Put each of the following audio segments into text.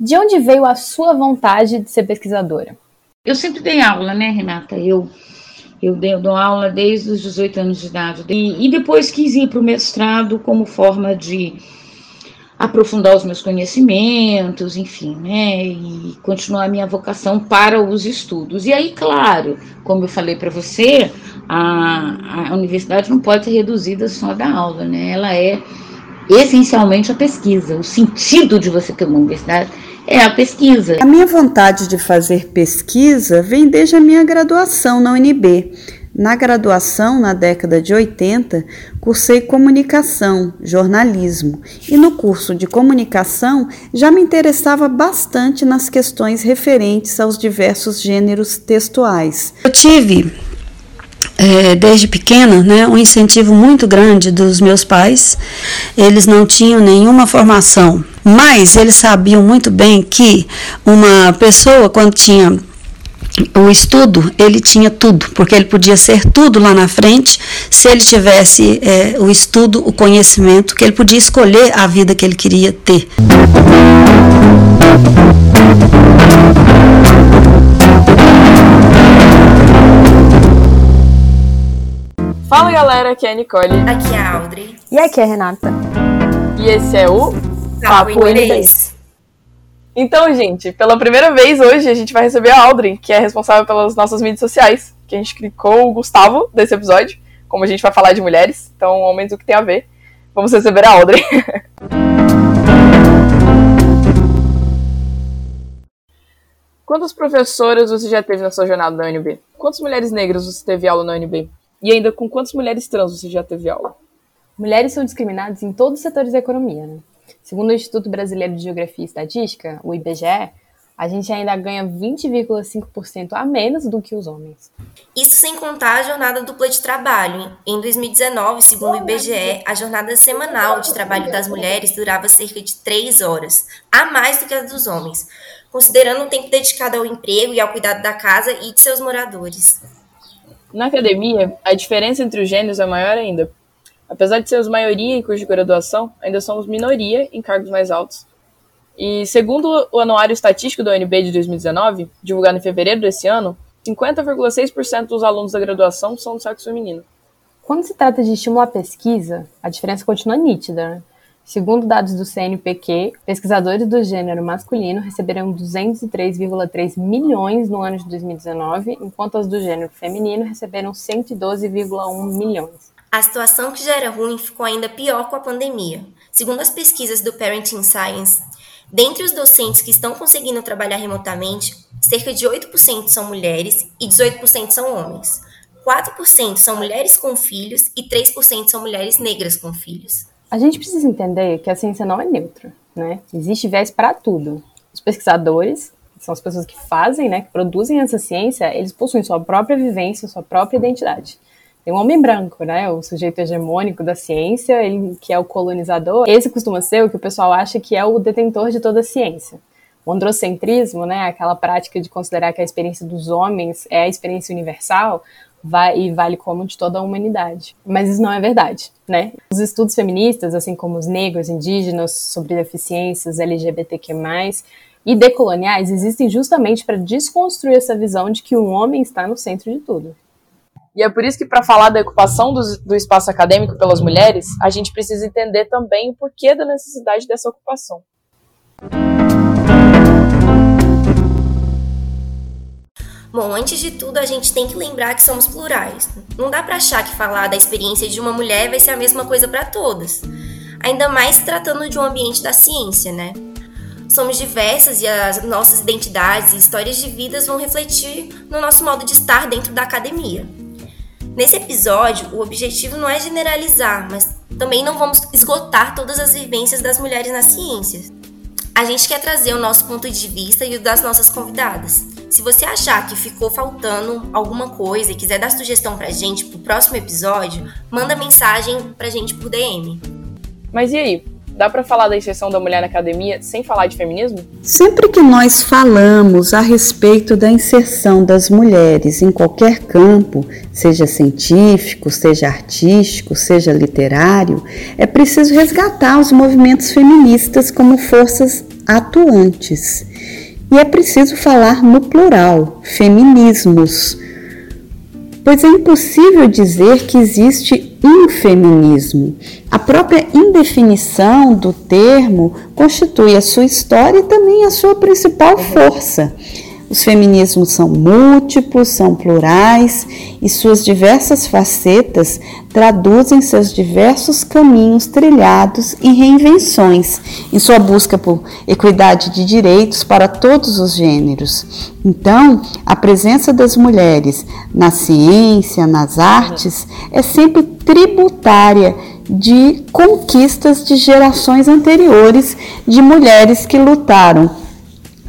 De onde veio a sua vontade de ser pesquisadora? Eu sempre dei aula, né, Renata? Eu, eu dou aula desde os 18 anos de idade. E, e depois quis ir para o mestrado como forma de aprofundar os meus conhecimentos, enfim, né, e continuar a minha vocação para os estudos. E aí, claro, como eu falei para você, a, a universidade não pode ser reduzida só da aula, né, ela é essencialmente a pesquisa. O sentido de você ter uma universidade é a pesquisa. A minha vontade de fazer pesquisa vem desde a minha graduação na UNB. Na graduação, na década de 80, cursei comunicação, jornalismo, e no curso de comunicação já me interessava bastante nas questões referentes aos diversos gêneros textuais. Eu tive é, desde pequena, né, um incentivo muito grande dos meus pais. Eles não tinham nenhuma formação, mas eles sabiam muito bem que uma pessoa, quando tinha o estudo, ele tinha tudo, porque ele podia ser tudo lá na frente, se ele tivesse é, o estudo, o conhecimento, que ele podia escolher a vida que ele queria ter. Fala galera, aqui é a Nicole. Aqui é a Audrey. E aqui é a Renata. E esse é o Papo Inglês. Então, gente, pela primeira vez hoje a gente vai receber a Audrey, que é responsável pelas nossas mídias sociais. Que a gente clicou o Gustavo desse episódio, como a gente vai falar de mulheres, então, ao menos o que tem a ver, vamos receber a Audrey. Quantas professoras você já teve na sua jornada na UNB? Quantas mulheres negras você teve aula na UNB? E ainda com quantas mulheres trans você já teve aula? Mulheres são discriminadas em todos os setores da economia, né? Segundo o Instituto Brasileiro de Geografia e Estatística, o IBGE, a gente ainda ganha 20,5% a menos do que os homens. Isso sem contar a jornada dupla de trabalho. Em 2019, segundo o IBGE, a jornada semanal de trabalho das mulheres durava cerca de 3 horas, a mais do que a dos homens, considerando o tempo dedicado ao emprego e ao cuidado da casa e de seus moradores. Na academia, a diferença entre os gêneros é maior ainda. Apesar de sermos maioria em curso de graduação, ainda somos minoria em cargos mais altos. E segundo o Anuário Estatístico da UNB de 2019, divulgado em fevereiro desse ano, 50,6% dos alunos da graduação são do sexo feminino. Quando se trata de estimular pesquisa, a diferença continua nítida. Né? Segundo dados do CNPq, pesquisadores do gênero masculino receberam 203,3 milhões no ano de 2019, enquanto as do gênero feminino receberam 112,1 milhões. A situação que já era ruim ficou ainda pior com a pandemia. Segundo as pesquisas do Parenting Science, dentre os docentes que estão conseguindo trabalhar remotamente, cerca de 8% são mulheres e 18% são homens. 4% são mulheres com filhos e 3% são mulheres negras com filhos. A gente precisa entender que a ciência não é neutra, né? Existe viés para tudo. Os pesquisadores, que são as pessoas que fazem, né, que produzem essa ciência, eles possuem sua própria vivência, sua própria identidade. Tem um homem branco, né? O sujeito hegemônico da ciência, ele, que é o colonizador. Esse costuma ser o que o pessoal acha que é o detentor de toda a ciência. O androcentrismo, né? Aquela prática de considerar que a experiência dos homens é a experiência universal, vai, e vale como de toda a humanidade. Mas isso não é verdade, né? Os estudos feministas, assim como os negros, indígenas, sobre deficiências, LGBTQ+, e decoloniais, existem justamente para desconstruir essa visão de que o homem está no centro de tudo. E é por isso que, para falar da ocupação do, do, espaço acadêmico pelas mulheres, a gente precisa entender também o porquê da necessidade dessa ocupação. Bom, antes de tudo, a gente tem que lembrar que somos plurais. Não dá para achar que falar da experiência de uma mulher vai ser a mesma coisa para todas. Ainda mais tratando de um ambiente da ciência, né? Somos diversas e as nossas identidades e histórias de vidas vão refletir no nosso modo de estar dentro da academia. Nesse episódio, o objetivo não é generalizar, mas também não vamos esgotar todas as vivências das mulheres na ciência. A gente quer trazer o nosso ponto de vista e o das nossas convidadas. Se você achar que ficou faltando alguma coisa e quiser dar sugestão pra gente pro próximo episódio, manda mensagem pra gente por DM. Mas e aí? Dá para falar da inserção da mulher na academia sem falar de feminismo? Sempre que nós falamos a respeito da inserção das mulheres em qualquer campo, seja científico, seja artístico, seja literário, é preciso resgatar os movimentos feministas como forças atuantes. E é preciso falar no plural, feminismos, pois é impossível dizer que existe um feminismo. A própria indefinição do termo constitui a sua história e também a sua principal força. Os feminismos são múltiplos, são plurais e suas diversas facetas traduzem seus diversos caminhos trilhados e reinvenções em sua busca por equidade de direitos para todos os gêneros. Então, a presença das mulheres na ciência, nas artes, é sempre tributária de conquistas de gerações anteriores de mulheres que lutaram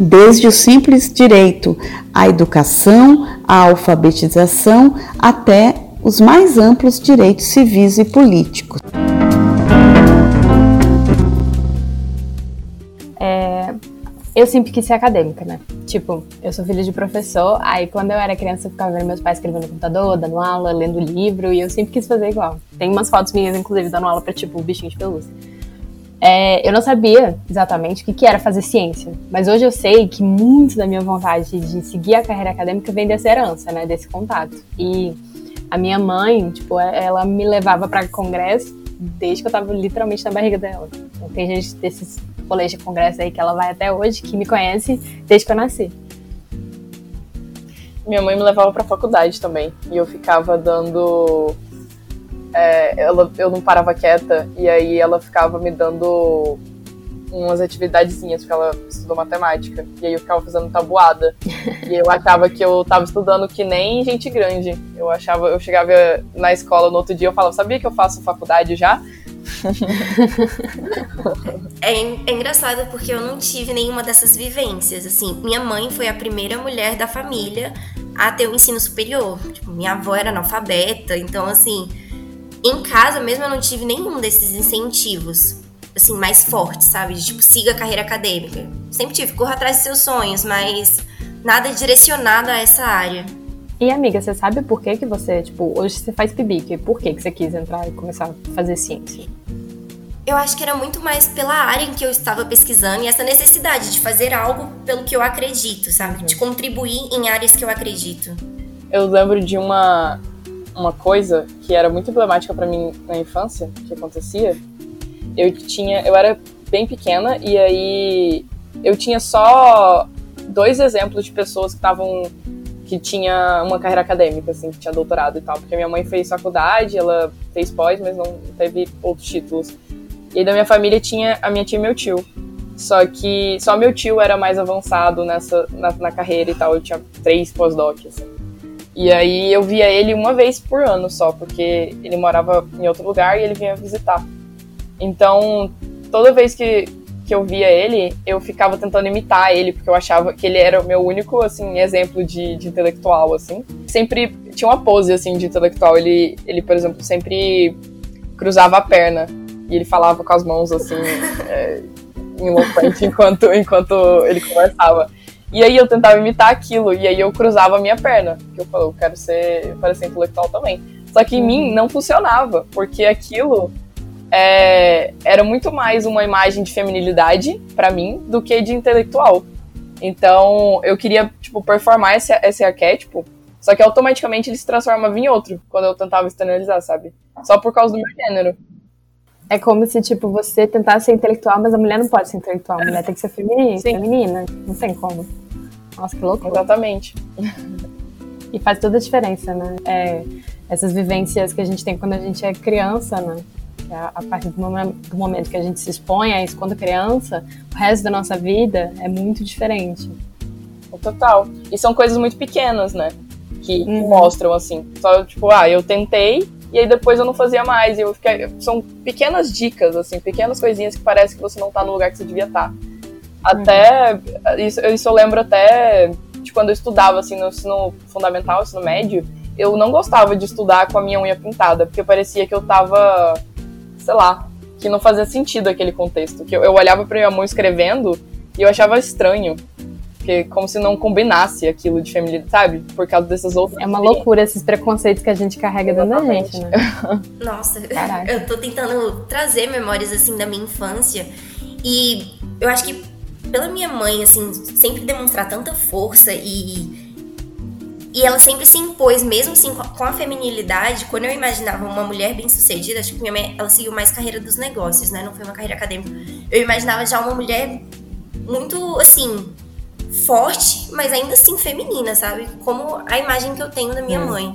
desde o simples direito à educação, à alfabetização, até os mais amplos direitos civis e políticos. É, eu sempre quis ser acadêmica, né? Tipo, eu sou filha de professor, aí quando eu era criança eu ficava vendo meus pais escrevendo no computador, dando aula, lendo livro, e eu sempre quis fazer igual. Tem umas fotos minhas, inclusive, dando aula pra, tipo, bichinho de pelúcia. É, eu não sabia exatamente o que, que era fazer ciência, mas hoje eu sei que muito da minha vontade de seguir a carreira acadêmica vem dessa herança, né, desse contato. E a minha mãe, tipo, é, ela me levava para congresso desde que eu tava literalmente na barriga dela. Então, tem gente desses colégios de congresso aí que ela vai até hoje, que me conhece desde que eu nasci. Minha mãe me levava para faculdade também, e eu ficava dando é, ela, eu não parava quieta e aí ela ficava me dando umas atividadezinhas, porque ela estudou matemática. E aí eu ficava fazendo tabuada. e eu achava que eu tava estudando que nem gente grande. Eu achava, eu chegava na escola no outro dia, eu falava, sabia que eu faço faculdade já? é, é, engraçado porque eu não tive nenhuma dessas vivências. Assim, minha mãe foi a primeira mulher da família a ter o um ensino superior. Tipo, minha avó era analfabeta, então assim, em casa mesmo eu não tive nenhum desses incentivos, assim, mais fortes, sabe? De tipo, siga a carreira acadêmica. Sempre tive, corra atrás de seus sonhos, mas nada direcionado a essa área. E amiga, você sabe por que que você, tipo, hoje você faz PIBIC, por que que você quis entrar e começar a fazer ciência? Eu acho que era muito mais pela área em que eu estava pesquisando e essa necessidade de fazer algo pelo que eu acredito, sabe? Uhum. De contribuir em áreas que eu acredito. Eu lembro de uma uma coisa que era muito emblemática para mim na infância, que acontecia. Eu tinha, eu era bem pequena e aí eu tinha só dois exemplos de pessoas que estavam que tinha uma carreira acadêmica, assim, que tinha doutorado e tal, porque minha mãe fez faculdade, ela fez pós, mas não teve outros títulos. E aí da minha família tinha a minha tia e meu tio. Só que só meu tio era mais avançado nessa na, na carreira e tal, eu tinha três pós-doc, assim. E aí eu via ele uma vez por ano só, porque ele morava em outro lugar e ele vinha visitar. Então, toda vez que, que eu via ele, eu ficava tentando imitar ele, porque eu achava que ele era o meu único, assim, exemplo de, de intelectual, assim. Sempre tinha uma pose, assim, de intelectual. Ele, ele, por exemplo, sempre cruzava a perna e ele falava com as mãos, assim, é, enquanto, enquanto ele conversava. E aí eu tentava imitar aquilo, e aí eu cruzava a minha perna. Que eu falei, eu quero ser, parecer intelectual também. Só que em mim não funcionava, porque aquilo é, era muito mais uma imagem de feminilidade para mim do que de intelectual. Então eu queria, tipo, performar esse, esse arquétipo, só que automaticamente ele se transformava em outro quando eu tentava externalizar, sabe? Só por causa do meu gênero. É como se, tipo, você tentasse ser intelectual, mas a mulher não pode ser intelectual. A mulher tem que ser feminina, feminina. Não tem como. Nossa, que louco. Exatamente. E faz toda a diferença, né? É, essas vivências que a gente tem quando a gente é criança, né? É a partir do momento, do momento que a gente se expõe a isso quando criança, o resto da nossa vida é muito diferente. Total. E são coisas muito pequenas, né? Que uhum. mostram, assim. Só, tipo, ah, eu tentei, e aí depois eu não fazia mais. E eu fiquei, são pequenas dicas, assim, pequenas coisinhas que parece que você não tá no lugar que você devia estar. Tá. Até. Uhum. Isso, isso eu lembro até de quando eu estudava, assim, no ensino fundamental, ensino médio. Eu não gostava de estudar com a minha unha pintada, porque parecia que eu tava. sei lá, que não fazia sentido aquele contexto. Que eu, eu olhava pra minha mão escrevendo e eu achava estranho. Porque como se não combinasse aquilo de feminilidade, sabe? Por causa dessas outras. É uma loucura esses preconceitos que a gente carrega dentro da gente, né? Nossa, Caraca. eu tô tentando trazer memórias assim da minha infância. E eu acho que pela minha mãe, assim, sempre demonstrar tanta força e. E ela sempre se impôs, mesmo assim, com a feminilidade, quando eu imaginava uma mulher bem-sucedida, acho que minha mãe, ela seguiu mais carreira dos negócios, né? Não foi uma carreira acadêmica. Eu imaginava já uma mulher muito, assim, forte, mas ainda assim feminina, sabe? Como a imagem que eu tenho da minha é. mãe.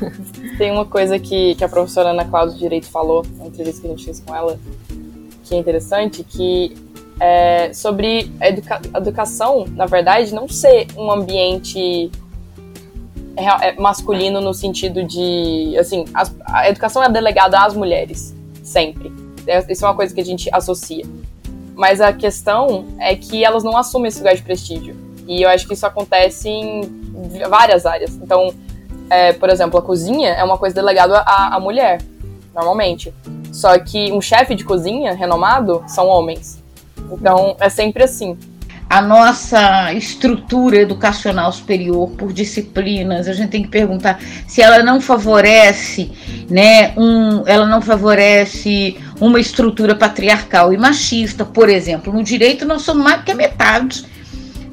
Tem uma coisa que, que a professora Ana Cláudia de Direito falou na entrevista que a gente fez com ela, que é interessante, que é sobre a educa educação, na verdade, não ser um ambiente é, masculino no sentido de, assim, a, a educação é delegada às mulheres, sempre. É, isso é uma coisa que a gente associa. Mas a questão é que elas não assumem esse lugar de prestígio. E eu acho que isso acontece em várias áreas. Então, é, por exemplo, a cozinha é uma coisa delegada à, à mulher, normalmente. Só que um chefe de cozinha renomado são homens. Então, é sempre assim a nossa estrutura educacional superior por disciplinas, a gente tem que perguntar se ela não favorece, né, um, ela não favorece uma estrutura patriarcal e machista, por exemplo. No direito nós somos mais do que a metade.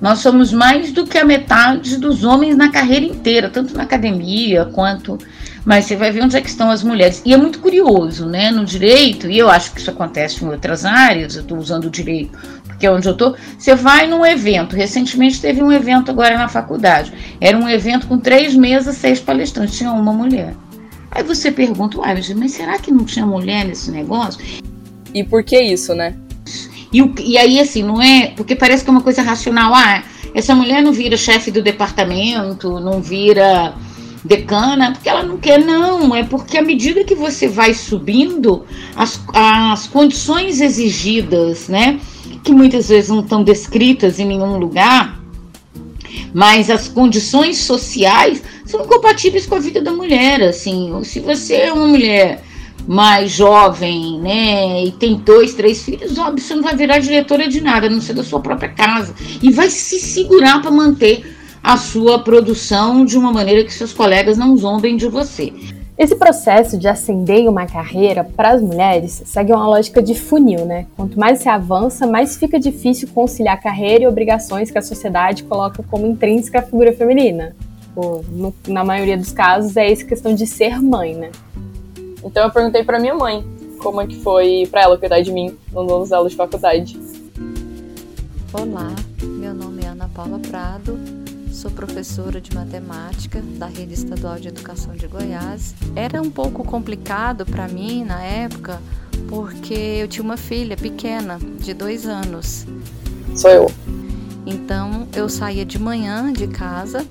Nós somos mais do que a metade dos homens na carreira inteira, tanto na academia quanto mas você vai ver onde é que estão as mulheres. E é muito curioso, né? No direito, e eu acho que isso acontece em outras áreas, eu estou usando o direito porque é onde eu estou, você vai num evento. Recentemente teve um evento agora na faculdade. Era um evento com três mesas, seis palestrantes, tinha uma mulher. Aí você pergunta, uai, mas será que não tinha mulher nesse negócio? E por que isso, né? E, e aí, assim, não é. Porque parece que é uma coisa racional. Ah, essa mulher não vira chefe do departamento, não vira decana, porque ela não quer, não. É porque à medida que você vai subindo, as, as condições exigidas, né? Que muitas vezes não estão descritas em nenhum lugar, mas as condições sociais são incompatíveis com a vida da mulher. Assim, se você é uma mulher mais jovem, né, e tem dois, três filhos, óbvio, você não vai virar diretora de nada, a não ser da sua própria casa, e vai se segurar para manter a sua produção de uma maneira que seus colegas não zombem de você. Esse processo de ascender uma carreira para as mulheres segue uma lógica de funil, né? Quanto mais se avança, mais fica difícil conciliar carreira e obrigações que a sociedade coloca como intrínseca à figura feminina. Tipo, no, na maioria dos casos é essa questão de ser mãe, né? Então eu perguntei para minha mãe como é que foi para ela cuidar de mim nos anos de faculdade. Olá, meu nome é Ana Paula Prado, sou professora de matemática da Rede Estadual de Educação de Goiás. Era um pouco complicado para mim na época, porque eu tinha uma filha pequena, de dois anos. Sou eu. Então eu saía de manhã de casa,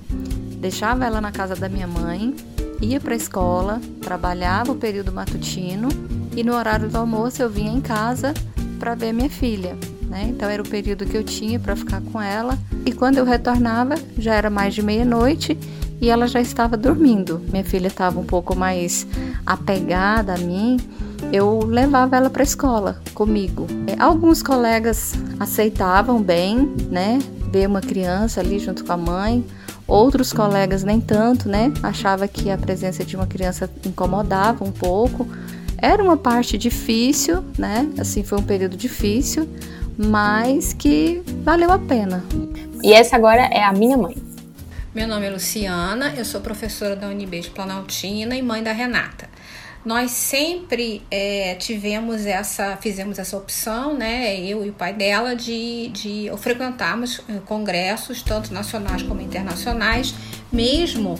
deixava ela na casa da minha mãe, ia para a escola, trabalhava o período matutino e no horário do almoço eu vinha em casa para ver minha filha né? Então era o período que eu tinha para ficar com ela. E quando eu retornava, já era mais de meia-noite e ela já estava dormindo. Minha filha estava um pouco mais apegada a mim. Eu levava ela para a escola comigo. Alguns colegas aceitavam bem, né? Ver uma criança ali junto com a mãe. Outros colegas nem tanto, né? Achava que a presença de uma criança incomodava um pouco. Era uma parte difícil, né? Assim, foi um período difícil, mas que valeu a pena. E essa agora é a minha mãe. Meu nome é Luciana, eu sou professora da UNB de Planaltina e mãe da Renata. Nós sempre é, tivemos essa, fizemos essa opção, né, eu e o pai dela, de, de frequentarmos eh, congressos, tanto nacionais como internacionais, mesmo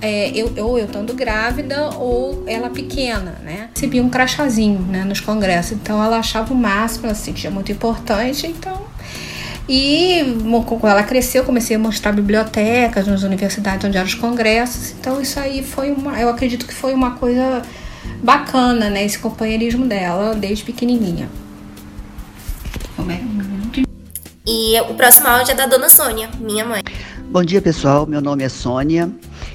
é, eu, ou eu estando grávida ou ela pequena, né? Recebia um crachazinho né, nos congressos, então ela achava o máximo, ela se sentia muito importante, então e quando ela cresceu, comecei a mostrar bibliotecas nas universidades onde eram os congressos. Então isso aí foi uma, eu acredito que foi uma coisa bacana, né? Esse companheirismo dela desde pequenininha. É? E o próximo áudio é da dona Sônia, minha mãe. Bom dia, pessoal. Meu nome é Sônia.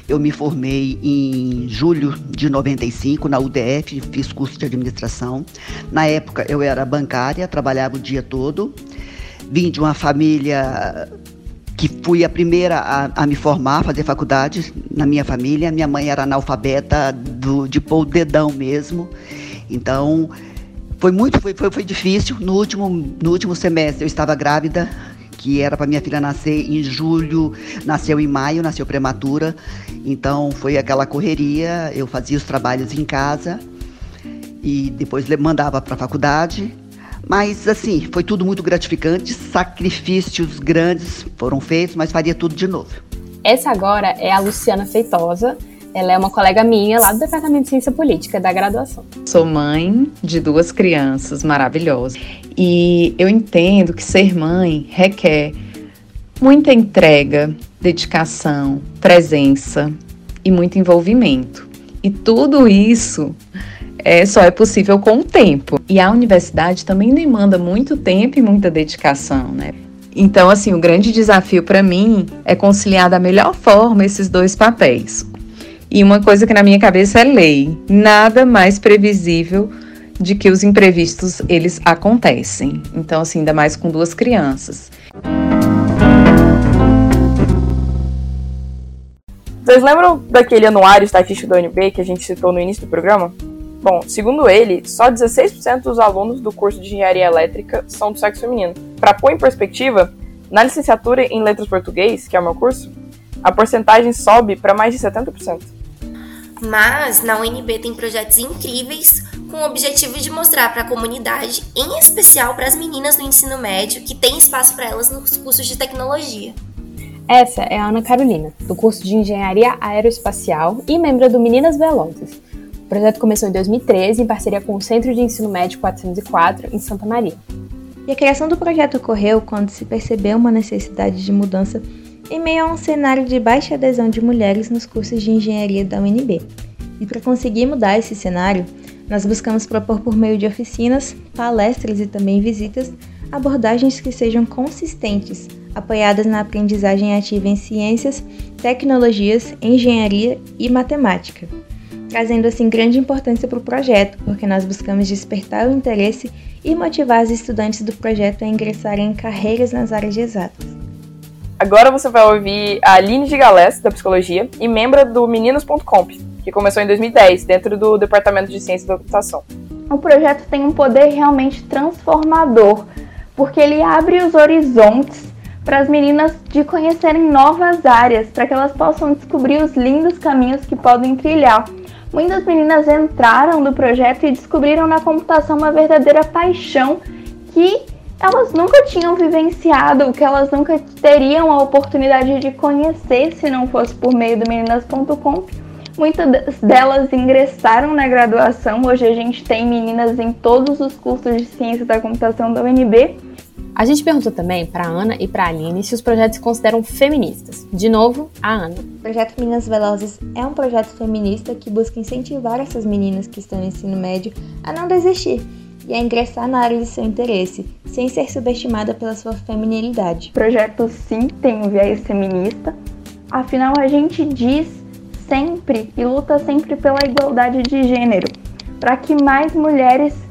Eu me formei em julho de 95 na UDF, fiz curso de administração. Na época eu era bancária, trabalhava o dia todo. Vim de uma família que fui a primeira a, a, me formar, fazer faculdade na minha família. Minha mãe era analfabeta do, de pôr o dedão mesmo. Então, foi muito, foi, foi, foi difícil. No último, no último semestre eu estava grávida que era para minha filha nascer em julho, nasceu em maio, nasceu prematura. Então foi aquela correria, eu fazia os trabalhos em casa e depois mandava para a faculdade. Mas assim, foi tudo muito gratificante, sacrifícios grandes foram feitos, mas faria tudo de novo. Essa agora é a Luciana Feitosa. Ela é uma colega minha lá do Departamento de Ciência Política da graduação. Sou mãe de duas crianças maravilhosas e eu entendo que ser mãe requer muita entrega, dedicação, presença e muito envolvimento. E tudo isso é, só é possível com o tempo. E a universidade também demanda muito tempo e muita dedicação, né? Então, assim, o grande desafio para mim é conciliar da melhor forma esses dois papéis. E uma coisa que na minha cabeça é lei: nada mais previsível de que os imprevistos eles acontecem. Então, assim, ainda mais com duas crianças. Vocês lembram daquele anuário estatístico da UNB que a gente citou no início do programa? Bom, segundo ele, só 16% dos alunos do curso de engenharia elétrica são do sexo feminino. Para pôr em perspectiva, na licenciatura em letras português, que é o meu curso, a porcentagem sobe para mais de 70%. Mas na UNB tem projetos incríveis com o objetivo de mostrar para a comunidade, em especial para as meninas do ensino médio, que tem espaço para elas nos cursos de tecnologia. Essa é a Ana Carolina, do curso de Engenharia Aeroespacial e membro do Meninas Velozes. O projeto começou em 2013 em parceria com o Centro de Ensino Médio 404 em Santa Maria. E a criação do projeto ocorreu quando se percebeu uma necessidade de mudança em meio a um cenário de baixa adesão de mulheres nos cursos de engenharia da UNB. E para conseguir mudar esse cenário, nós buscamos propor por meio de oficinas, palestras e também visitas abordagens que sejam consistentes, apoiadas na aprendizagem ativa em ciências, tecnologias, engenharia e matemática, trazendo assim grande importância para o projeto, porque nós buscamos despertar o interesse e motivar os estudantes do projeto a ingressarem em carreiras nas áreas de exatas. Agora você vai ouvir a Aline de Galés, da Psicologia, e membro do Meninos.comp, que começou em 2010, dentro do Departamento de Ciência da Computação. O projeto tem um poder realmente transformador, porque ele abre os horizontes para as meninas de conhecerem novas áreas, para que elas possam descobrir os lindos caminhos que podem trilhar. Muitas meninas entraram no projeto e descobriram na computação uma verdadeira paixão que elas nunca tinham vivenciado, que elas nunca teriam a oportunidade de conhecer se não fosse por meio do meninas.com. Muitas delas ingressaram na graduação. Hoje a gente tem meninas em todos os cursos de ciência da computação da UNB. A gente perguntou também para Ana e para Aline se os projetos se consideram feministas. De novo, a Ana. O projeto Meninas Velozes é um projeto feminista que busca incentivar essas meninas que estão no ensino médio a não desistir e a ingressar na área de seu interesse, sem ser subestimada pela sua feminilidade. O projeto sim tem um viés feminista, afinal a gente diz sempre e luta sempre pela igualdade de gênero, para que mais mulheres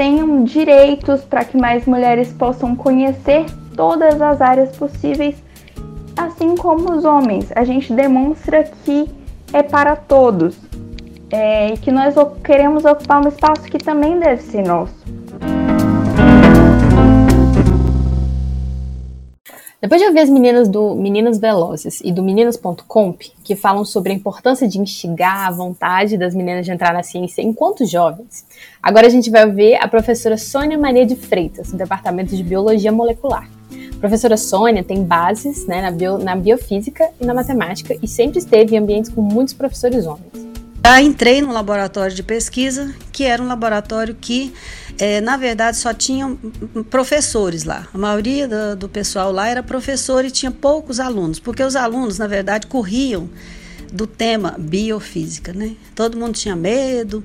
tenham direitos, para que mais mulheres possam conhecer todas as áreas possíveis, assim como os homens. A gente demonstra que é para todos é, e que nós queremos ocupar um espaço que também deve ser nosso. Depois de ouvir as meninas do Meninas Velozes e do Meninas.comp, que falam sobre a importância de instigar a vontade das meninas de entrar na ciência enquanto jovens, agora a gente vai ouvir a professora Sônia Maria de Freitas, do Departamento de Biologia Molecular. A professora Sônia tem bases né, na, bio, na biofísica e na matemática e sempre esteve em ambientes com muitos professores homens. Já entrei no laboratório de pesquisa, que era um laboratório que, é, na verdade, só tinham professores lá. A maioria do, do pessoal lá era professor e tinha poucos alunos, porque os alunos, na verdade, corriam do tema biofísica, né? Todo mundo tinha medo.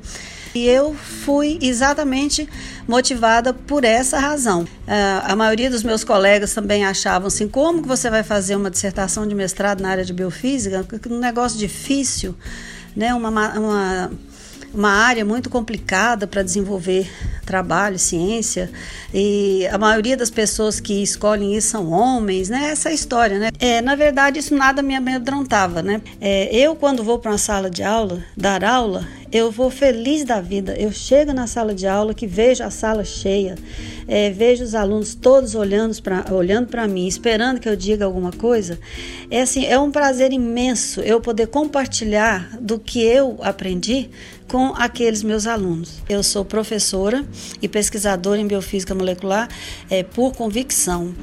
E eu fui exatamente motivada por essa razão. Uh, a maioria dos meus colegas também achavam assim: como que você vai fazer uma dissertação de mestrado na área de biofísica? Um negócio difícil né, uma, uma, uma área muito complicada para desenvolver trabalho, ciência, e a maioria das pessoas que escolhem isso são homens, né? Essa é história, né? É, na verdade, isso nada me amedrontava, né? É, eu, quando vou para uma sala de aula, dar aula, eu vou feliz da vida. Eu chego na sala de aula que vejo a sala cheia, é, vejo os alunos todos olhando para olhando mim, esperando que eu diga alguma coisa. É assim, é um prazer imenso eu poder compartilhar do que eu aprendi com aqueles meus alunos. Eu sou professora e pesquisadora em biofísica molecular é, por convicção.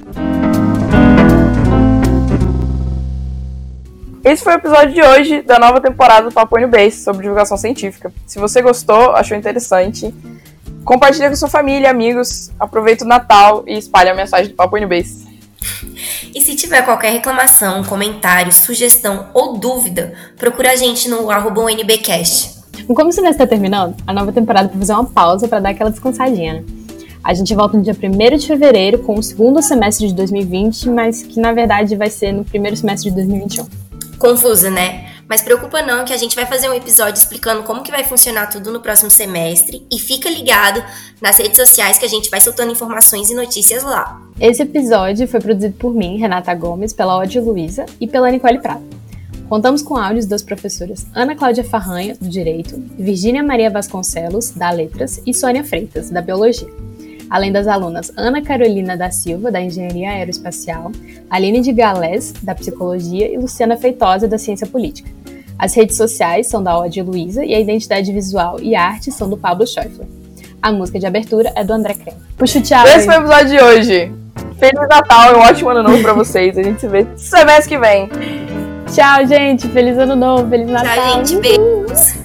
Esse foi o episódio de hoje da nova temporada do Papo Base sobre divulgação científica. Se você gostou, achou interessante, compartilha com sua família, amigos, aproveita o Natal e espalhe a mensagem do Papo Base. E se tiver qualquer reclamação, comentário, sugestão ou dúvida, procura a gente no arroba NBcast. Como o semestre está terminando, a nova temporada vai fazer uma pausa para dar aquela descansadinha, né? A gente volta no dia 1 de fevereiro com o segundo semestre de 2020, mas que na verdade vai ser no primeiro semestre de 2021 confusa, né? Mas preocupa não que a gente vai fazer um episódio explicando como que vai funcionar tudo no próximo semestre e fica ligado nas redes sociais que a gente vai soltando informações e notícias lá. Esse episódio foi produzido por mim, Renata Gomes, pela Odi Luiza e pela Nicole Prata. Contamos com áudios das professoras Ana Cláudia Farranha, do Direito, Virgínia Maria Vasconcelos, da Letras, e Sônia Freitas, da Biologia além das alunas Ana Carolina da Silva, da Engenharia Aeroespacial, Aline de Galés, da Psicologia e Luciana Feitosa, da Ciência Política. As redes sociais são da Ode Luiza e a identidade visual e arte são do Pablo Schäufler. A música de abertura é do André Creme. Puxa o tchau. Esse foi o episódio de hoje. Feliz Natal e um ótimo ano novo pra vocês. A gente se vê semestre que vem. Tchau, gente. Feliz ano novo. Feliz Natal. Tchau, gente. Beijos.